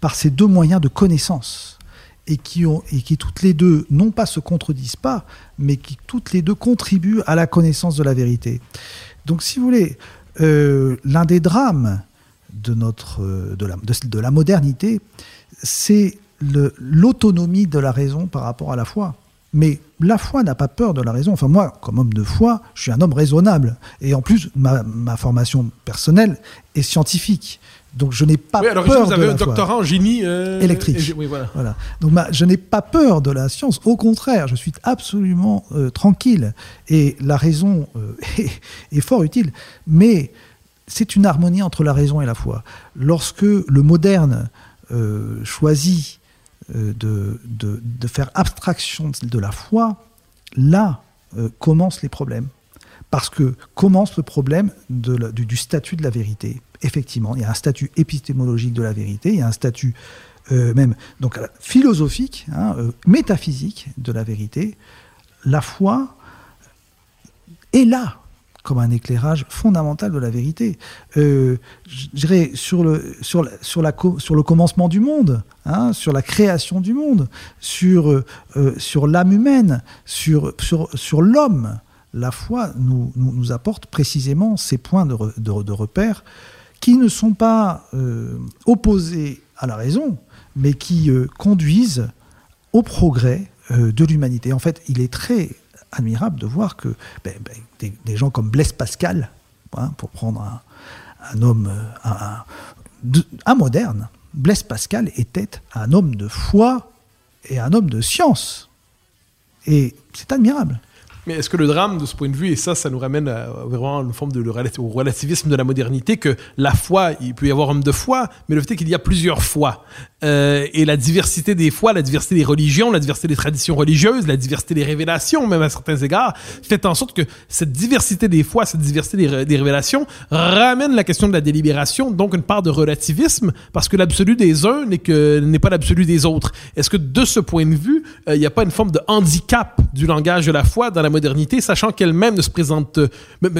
par ces deux moyens de connaissance et qui, ont, et qui toutes les deux, non pas se contredisent pas, mais qui toutes les deux contribuent à la connaissance de la vérité. Donc, si vous voulez, euh, l'un des drames de, notre, euh, de, la, de, la modernité, c'est l'autonomie de la raison par rapport à la foi. Mais la foi n'a pas peur de la raison. Enfin, moi, comme homme de foi, je suis un homme raisonnable. Et en plus, ma, ma formation personnelle est scientifique. Donc, je n'ai pas Oui, à l'origine, peur vous de avez la un foi. doctorat en génie euh, Électrique. Oui, voilà. Voilà. Donc ma- je n'ai pas peur de la science, au contraire, je suis absolument euh, tranquille. Et la raison euh, est, est fort utile. Mais c'est une harmonie entre la raison et la foi. Lorsque le moderne euh, choisit de, de- de faire abstraction de la foi, là euh, commencent les problèmes. Parce que commence le problème du, statut de la vérité. Effectivement, il y a un statut épistémologique de la vérité, il y a un statut euh, même donc euh, philosophique, hein, euh, métaphysique de la vérité. La foi est là comme un éclairage fondamental de la vérité. Euh, je dirais sur le, sur, la- sur, le commencement du monde, hein, sur la création du monde, sur, euh, euh, sur l'âme humaine, sur, sur, sur l'homme. La foi nous, nous, apporte précisément ces points de, de, de repère qui ne sont pas opposés à la raison, mais qui conduisent au progrès de l'humanité. En fait, il est très admirable de voir que ben, ben, des, gens comme Blaise Pascal, hein, pour prendre un, homme, euh, un moderne, Blaise Pascal était un homme de foi et un homme de science. Et c'est admirable. Mais est-ce que le drame de ce point de vue, et ça, ça nous ramène vraiment une forme de au relativisme de la modernité, que la foi, il peut y avoir homme de foi, mais le fait est qu'il y a plusieurs foi. Euh, et la diversité des foi, la diversité des religions, la diversité des traditions religieuses, la diversité des révélations, même à certains égards, fait en sorte que cette diversité des foi, cette diversité des révélations, ramène la question de la délibération, donc une part de relativisme, parce que l'absolu des uns n'est que n'est pas l'absolu des autres. Est-ce que de ce point de vue, euh, il n'y a pas une forme de handicap du langage de la foi dans la modernité, sachant qu'elle-même ne se présente... euh,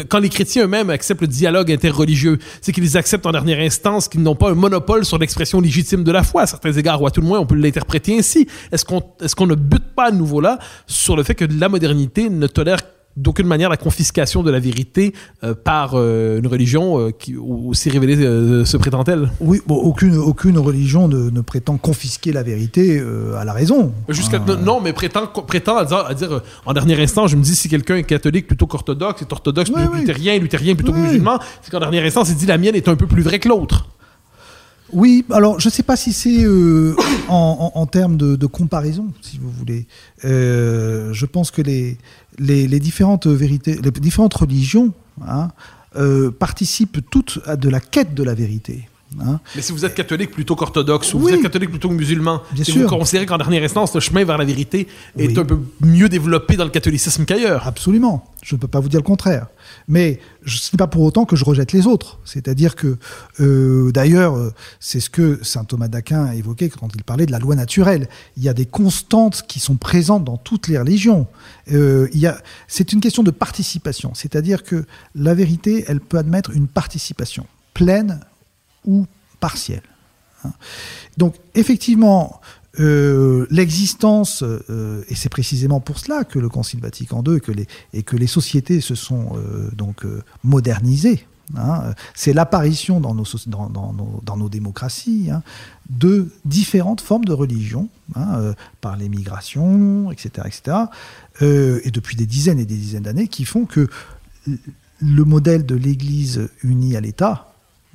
quand les chrétiens eux-mêmes acceptent le dialogue interreligieux, c'est qu'ils acceptent en dernière instance qu'ils n'ont pas un monopole sur l'expression légitime de la foi, à certains égards, ou à tout le moins on peut l'interpréter ainsi. Est-ce qu'on est qu'on ne bute pas à nouveau là sur le fait que la modernité ne tolère d'aucune manière la confiscation de la vérité euh, par euh, une religion euh, qui aussi révélée euh, se prétend-elle? Oui, bon, aucune, aucune religion ne, ne prétend confisquer la vérité à la raison. Jusqu'à non, mais prétend, prétend à dire, à dire, en dernier instant, je me dis si quelqu'un est catholique plutôt qu'orthodoxe, est orthodoxe plutôt oui. luthérien, luthérien plutôt que musulman, c'est qu'en dernier instant, il dit la mienne est un peu plus vraie que l'autre. Oui, alors je ne sais pas si c'est euh, en, en- en termes de, de comparaison, si vous voulez. Euh, je pense que les, les, les différentes vérités, les différentes religions hein, euh, participent toutes à de la quête de la vérité. hein. Mais si vous êtes catholique plutôt qu'orthodoxe, ou vous Oui. êtes catholique plutôt que musulman, Bien sûr. vous considérez qu'en dernière instance, le chemin vers la vérité est Oui. un peu mieux développé dans le catholicisme qu'ailleurs. Absolument. Je ne peux pas vous dire le contraire. Mais ce n'est pas pour autant que je rejette les autres. C'est-à-dire que, euh, d'ailleurs, euh, c'est ce que saint Thomas d'Aquin a évoqué quand il parlait de la loi naturelle. Il y a des constantes qui sont présentes dans toutes les religions. Euh, il y a, c'est une question de participation. C'est-à-dire que la vérité, elle peut admettre une participation pleine ou partielle. hein. Donc, effectivement, euh, l'existence, euh, et c'est précisément pour cela que le Concile Vatican II et que les, et que les sociétés se sont euh, donc modernisées. hein. c'est l'apparition dans nos, dans, dans nos, dans nos démocraties hein, de différentes formes de religion, hein, par les migrations, etc., etc., et depuis des dizaines et des dizaines d'années, qui font que le modèle de l'Église unie à l'État,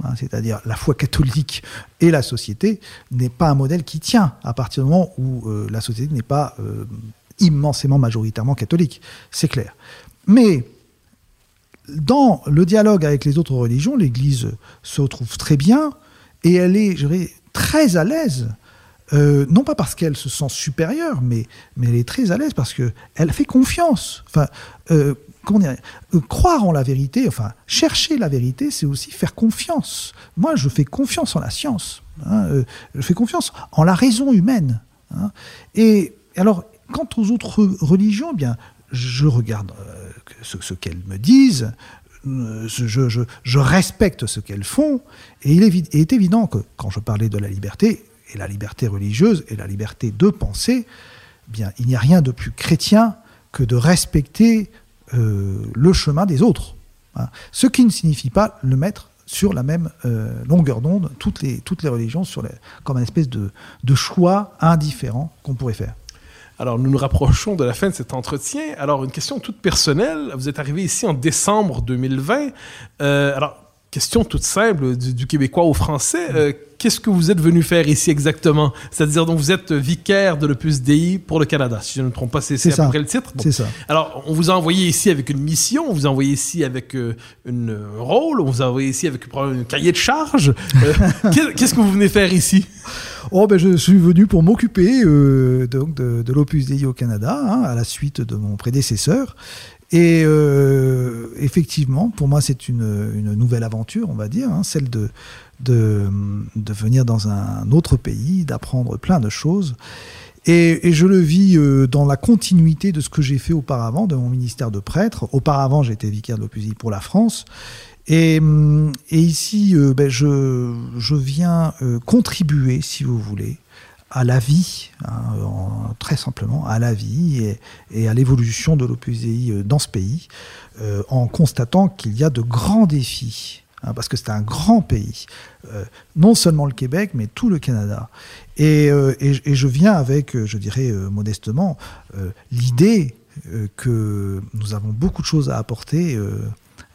hein, c'est-à-dire la foi catholique et la société, n'est pas un modèle qui tient à partir du moment où euh, la société n'est pas euh, immensément majoritairement catholique. C'est clair. Mais dans le dialogue avec les autres religions, l'Église se retrouve très bien et elle est, je dirais, très à l'aise. Euh, non pas parce qu'elle se sent supérieure, mais, mais elle est très à l'aise parce qu'elle fait confiance. Enfin, comment euh, croire en la vérité, enfin, chercher la vérité, c'est aussi faire confiance. Moi, je fais confiance en la science. hein, euh, je fais confiance en la raison humaine. hein. Et alors, quant aux autres religions, eh bien, je regarde euh, ce, qu'elles me disent, je, respecte ce qu'elles font, et il est, évident que quand je parlais de la liberté, et la liberté religieuse, et la liberté de penser, eh bien, il n'y a rien de plus chrétien que de respecter le chemin des autres. hein. Ce qui ne signifie pas le mettre sur la même euh, longueur d'onde, toutes les, toutes les religions, sur comme un espèce de, de choix indifférent qu'on pourrait faire. Alors, nous nous rapprochons de la fin de cet entretien. Alors, une question toute personnelle. Vous êtes arrivé ici en décembre 2020. Euh, alors, question toute simple du, du québécois au français. Euh, Qu'est-ce que vous êtes venu faire ici exactement? C'est-à-dire, donc, vous êtes vicaire de l'Opus Dei pour le Canada, si je ne me trompe pas, c'est à peu ça. près le titre? Bon. C'est ça. Alors, on vous a envoyé ici avec une mission, on vous a envoyé ici avec euh, une, un rôle, on vous a envoyé ici avec un cahier de charge. Euh, qu'est- Qu'est-ce que vous venez faire ici? Oh ben je suis venu pour m'occuper euh, donc de, de l'Opus Dei au Canada, hein, à la suite de mon prédécesseur. Et euh, effectivement, pour moi, c'est une, nouvelle aventure, on va dire, hein, celle de, de, venir dans un autre pays, d'apprendre plein de choses. Et, je le vis euh, dans la continuité de ce que j'ai fait auparavant, de mon ministère de prêtre. Auparavant, j'étais vicaire de l'Opus Dei pour la France. Et, hum, ici, euh, ben, je, je viens contribuer, si vous voulez, à la vie, hein, très simplement, à la vie et, à l'évolution de l'Opus Dei euh, dans ce pays, euh, en constatant qu'il y a de grands défis, hein, parce que c'est un grand pays, euh, non seulement le Québec, mais tout le Canada. Et, je viens avec, je dirais modestement, l'idée que nous avons beaucoup de choses à apporter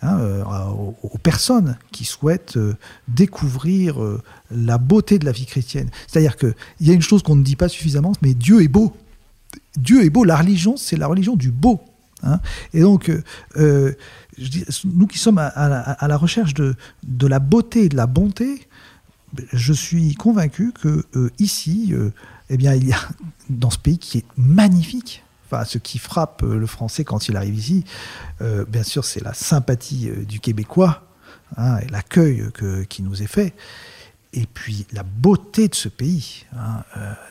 hein, euh, aux, personnes qui souhaitent euh, découvrir euh, la beauté de la vie chrétienne. C'est-à-dire qu'il y a une chose qu'on ne dit pas suffisamment, mais Dieu est beau. Dieu est beau. La religion, c'est la religion du beau. hein. Et donc, nous qui sommes à, la- recherche de, la beauté et de la bonté, je suis convaincu que ici, euh, eh bien, il y a dans ce pays qui est magnifique. Enfin, ce qui frappe euh, le Français quand il arrive ici, euh, bien sûr, c'est la sympathie euh, du Québécois hein, et l'accueil qui nous est fait. Et puis la beauté de ce pays. hein,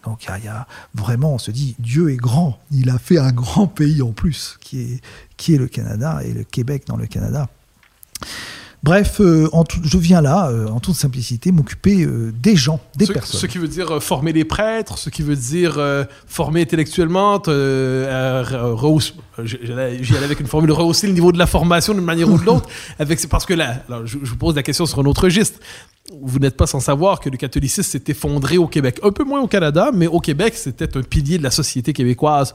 donc il y y, a vraiment, on se dit, Dieu est grand. Il a fait un grand pays en plus, qui est, qui est le Canada et le Québec dans le Canada. Bref, euh, en tout- je viens là, euh, en toute simplicité, m'occuper euh, des gens, des ce, personnes. ce qui veut dire former les prêtres, ce qui veut dire former intellectuellement, re- rehausse- j- j'allais j'y allais avec une formule, rehausser le niveau de la formation d'une manière ou de l'autre. Avec, parce que là, alors, je, je vous pose la question sur un autre registre. Vous n'êtes pas sans savoir que le catholicisme s'est effondré au Québec. Un peu moins au Canada, mais au Québec, c'était un pilier de la société québécoise.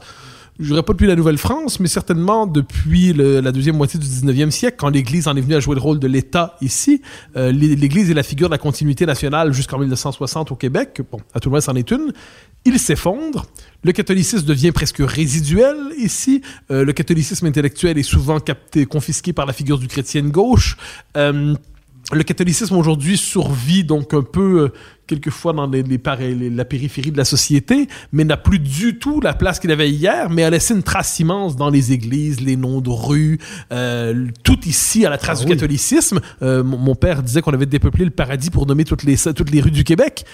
Je dirais pas depuis la Nouvelle-France, mais certainement depuis la deuxième moitié du 19e siècle, quand l'Église en est venue à jouer le rôle de l'État ici. Euh, l'É- L'Église est la figure de la continuité nationale jusqu'en 1960 au Québec. Bon, à tout le moins, c'en est une. Il s'effondre. Le catholicisme devient presque résiduel ici. Euh, le catholicisme intellectuel est souvent capté, confisqué par la figure du chrétien de gauche. Euh, le catholicisme aujourd'hui survit donc un peu euh, quelquefois dans les, les les- la périphérie de la société, mais n'a plus du tout la place qu'il avait hier, mais a laissé une trace immense dans les églises, les noms de rues, euh, tout ici à la trace Ah du oui. catholicisme. Euh, mon, mon père disait qu'on avait dépeuplé le paradis pour nommer toutes les, toutes les rues du Québec.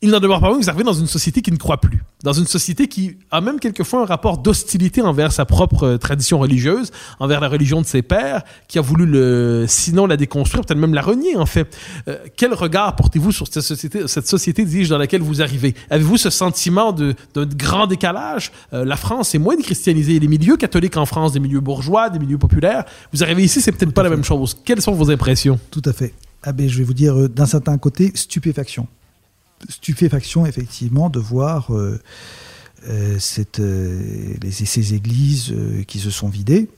Il n'en demeure pas moins que vous arrivez dans une société qui ne croit plus, dans une société qui a même quelquefois un rapport d'hostilité envers sa propre euh, tradition religieuse, envers la religion de ses pères, qui a voulu le, sinon la déconstruire, peut-être même la renier en fait. Euh, quel regard portez-vous sur cette société, cette société, dis-je, dans laquelle vous arrivez? Avez-vous ce sentiment de d'un grand décalage? Euh, La France est moins christianisée, les milieux catholiques en France, des milieux bourgeois, des milieux populaires. Vous arrivez ici, c'est peut-être pas la même chose. Quelles sont vos impressions? Tout à fait. Ah ben, je vais vous dire, euh, d'un certain côté, stupéfaction. Stupéfaction, effectivement, de voir euh, euh, euh, les, ces églises qui se sont vidées.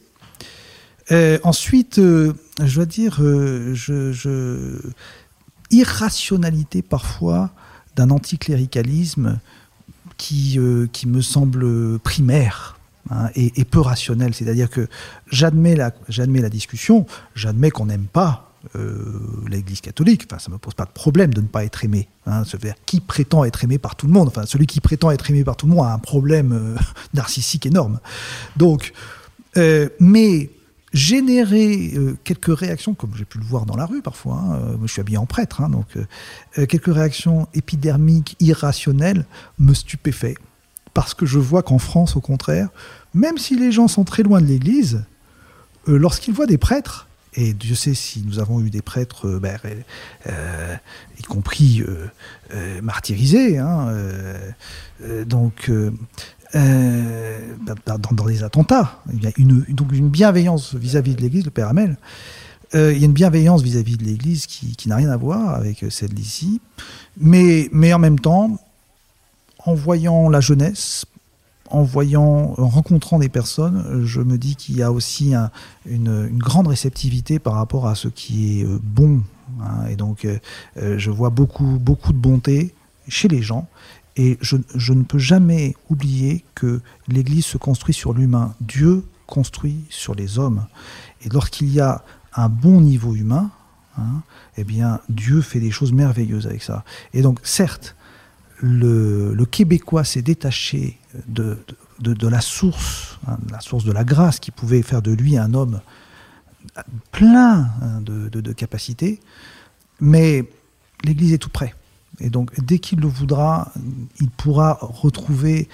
Ensuite, je dois dire, je, je- irrationalité parfois d'un anticléricalisme qui, qui me semble primaire hein, et, et peu rationnel. C'est-à-dire que j'admets la, j'admets la discussion, j'admets qu'on n'aime pas l'Église catholique. Enfin, ça me pose pas de problème de ne pas être aimé. Hein, qui prétend être aimé par tout le monde? Enfin, celui qui prétend être aimé par tout le monde a un problème euh, narcissique énorme. Donc, euh, mais générer euh, quelques réactions, comme j'ai pu le voir dans la rue parfois, hein, euh, je suis habillé en prêtre, hein, donc euh, euh, quelques réactions épidermiques, irrationnelles, me stupéfait. Parce que je vois qu'en France, au contraire, même si les gens sont très loin de l'Église, euh, lorsqu'ils voient des prêtres, et Dieu sait si nous avons eu des prêtres, euh, ben, euh, y compris euh, euh, martyrisés, euh, euh, donc euh, euh, dans, les attentats, il y a une, donc une bienveillance vis-à-vis de l'Église, le Père Hamel. Euh, il y a une bienveillance vis-à-vis de l'Église qui, n'a rien à voir avec celle d'ici, mais en même temps, en voyant la jeunesse, en voyant, en rencontrant des personnes, je me dis qu'il y a aussi un- une, grande réceptivité par rapport à ce qui est euh, bon. hein. et donc, euh, euh, je vois beaucoup, beaucoup de bonté chez les gens. Et je, ne peux jamais oublier que l'Église se construit sur l'humain. Dieu construit sur les hommes. Et lorsqu'il y a un bon niveau humain, hein, eh bien, Dieu fait des choses merveilleuses avec ça. Et donc, certes, le Québécois s'est détaché de, de, la source, hein, la source de la grâce qui pouvait faire de lui un homme plein hein, de, de, capacités, mais l'Église est tout près. Et donc, dès qu'il le voudra, il pourra retrouver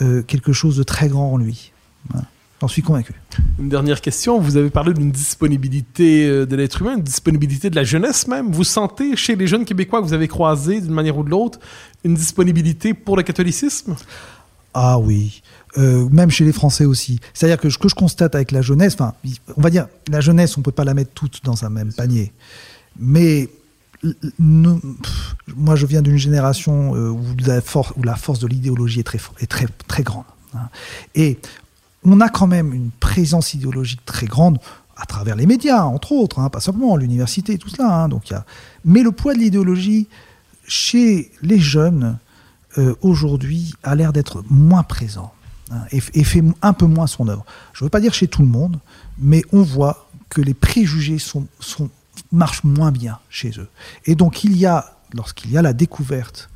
euh, quelque chose de très grand en lui. Voilà. J'en suis convaincu. Une dernière question. Vous avez parlé d'une disponibilité euh, de l'être humain, une disponibilité de la jeunesse même. Vous sentez chez les jeunes Québécois que vous avez croisés d'une manière ou de l'autre une disponibilité pour le catholicisme? Ah oui, Euh, même chez les Français aussi. C'est-à-dire que ce que je constate avec la jeunesse, enfin, on va dire, la jeunesse, on peut pas la mettre toute dans un même panier. Mais moi, je viens d'une génération euh, où, la force, de l'idéologie est très, est très, très grande. hein. Et on a quand même une présence idéologique très grande à travers les médias, entre autres, hein, pas seulement l'université, tout cela. hein. donc. Mais le poids de l'idéologie chez les jeunes, euh, aujourd'hui, a l'air d'être moins présent hein, et, fait un peu moins son œuvre. Je ne veux pas dire chez tout le monde, mais on voit que les préjugés sont, marchent moins bien chez eux. Et donc il y a, lorsqu'il y a la découverte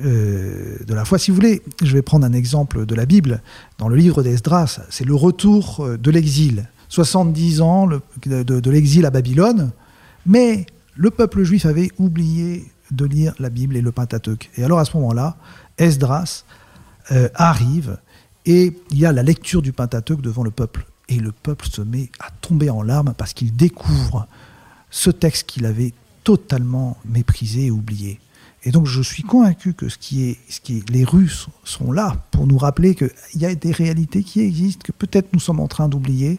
euh, de la foi, si vous voulez, je vais prendre un exemple de la Bible. Dans le livre d'Esdras, c'est le retour euh, de l'exil. 70 ans de l'exil à Babylone, mais le peuple juif avait oublié de lire la Bible et le Pentateuque. Et alors à ce moment-là, Esdras euh, arrive et il y a la lecture du Pentateuque devant le peuple. Et le peuple se met à tomber en larmes parce qu'il découvre ce texte qu'il avait totalement méprisé et oublié. Et donc je suis convaincu que ce qui est, ce qui est, les rues sont, sont là pour nous rappeler qu'il y a des réalités qui existent, que peut-être nous sommes en train d'oublier,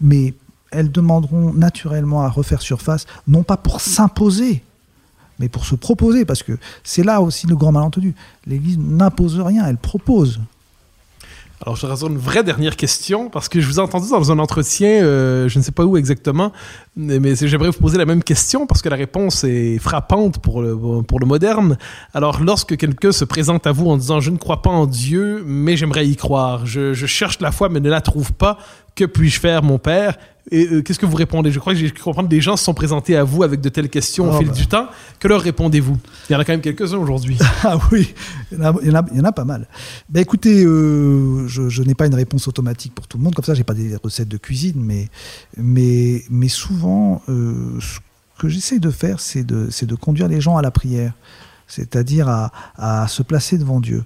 mais elles demanderont naturellement à refaire surface, non pas pour s'imposer, mais pour se proposer, parce que c'est là aussi le grand malentendu. L'Église n'impose rien, elle propose. Alors, je vais une vraie dernière question, parce que je vous ai entendu dans un entretien, euh, je ne sais pas où exactement, mais j'aimerais vous poser la même question, parce que la réponse est frappante pour le, pour le moderne. Alors, lorsque quelqu'un se présente à vous en disant « Je ne crois pas en Dieu, mais j'aimerais y croire. Je cherche la foi, mais ne la trouve pas. » Que puis-je faire, mon père? Et euh, qu'est-ce que vous répondez? Je crois que j'ai comprendre que des gens se sont présentés à vous avec de telles questions au Oh, fil bah. du temps. Que leur répondez-vous? Il y en a quand même quelques-uns aujourd'hui. Ah oui, il y en a, il y en a- il y en a pas mal. Ben écoutez, euh, je, je n'ai pas une réponse automatique pour tout le monde, comme ça, j'ai pas des recettes de cuisine, mais, mais, mais souvent, euh, ce que j'essaie de faire, c'est de, c'est de conduire les gens à la prière, c'est-à-dire à, à se placer devant Dieu.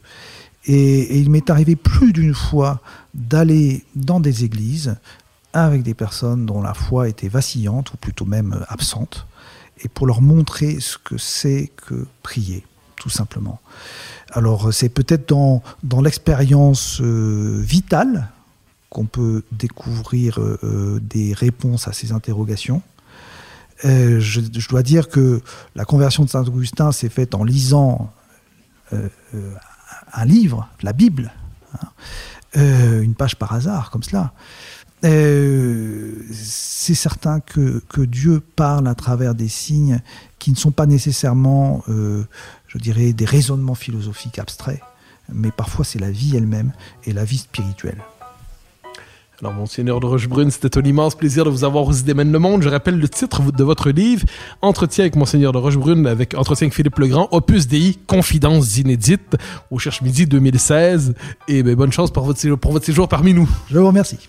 Et, et il m'est arrivé plus d'une fois d'aller dans des églises avec des personnes dont la foi était vacillante, ou plutôt même absente, et pour leur montrer ce que c'est que prier, tout simplement. Alors c'est peut-être dans, dans l'expérience euh, vitale qu'on peut découvrir euh, euh, des réponses à ces interrogations. Je, dois dire que la conversion de Saint Augustin s'est faite en lisant un livre, la Bible, hein, euh, une page par hasard, comme cela. Euh, c'est certain que, que Dieu parle à travers des signes qui ne sont pas nécessairement, euh, je dirais, des raisonnements philosophiques abstraits, mais parfois c'est la vie elle-même et la vie spirituelle. Alors, Monseigneur de Rochebrune, c'était un immense plaisir de vous avoir aux idées le monde. Je rappelle le titre de votre livre, Entretien avec Monseigneur de Rochebrune, avec Entretien avec Philippe Legrand, Opus Dei, Confidences inédites, au Cherche Midi 2016. Et ben, bonne chance pour votre séjour parmi nous. Je vous remercie.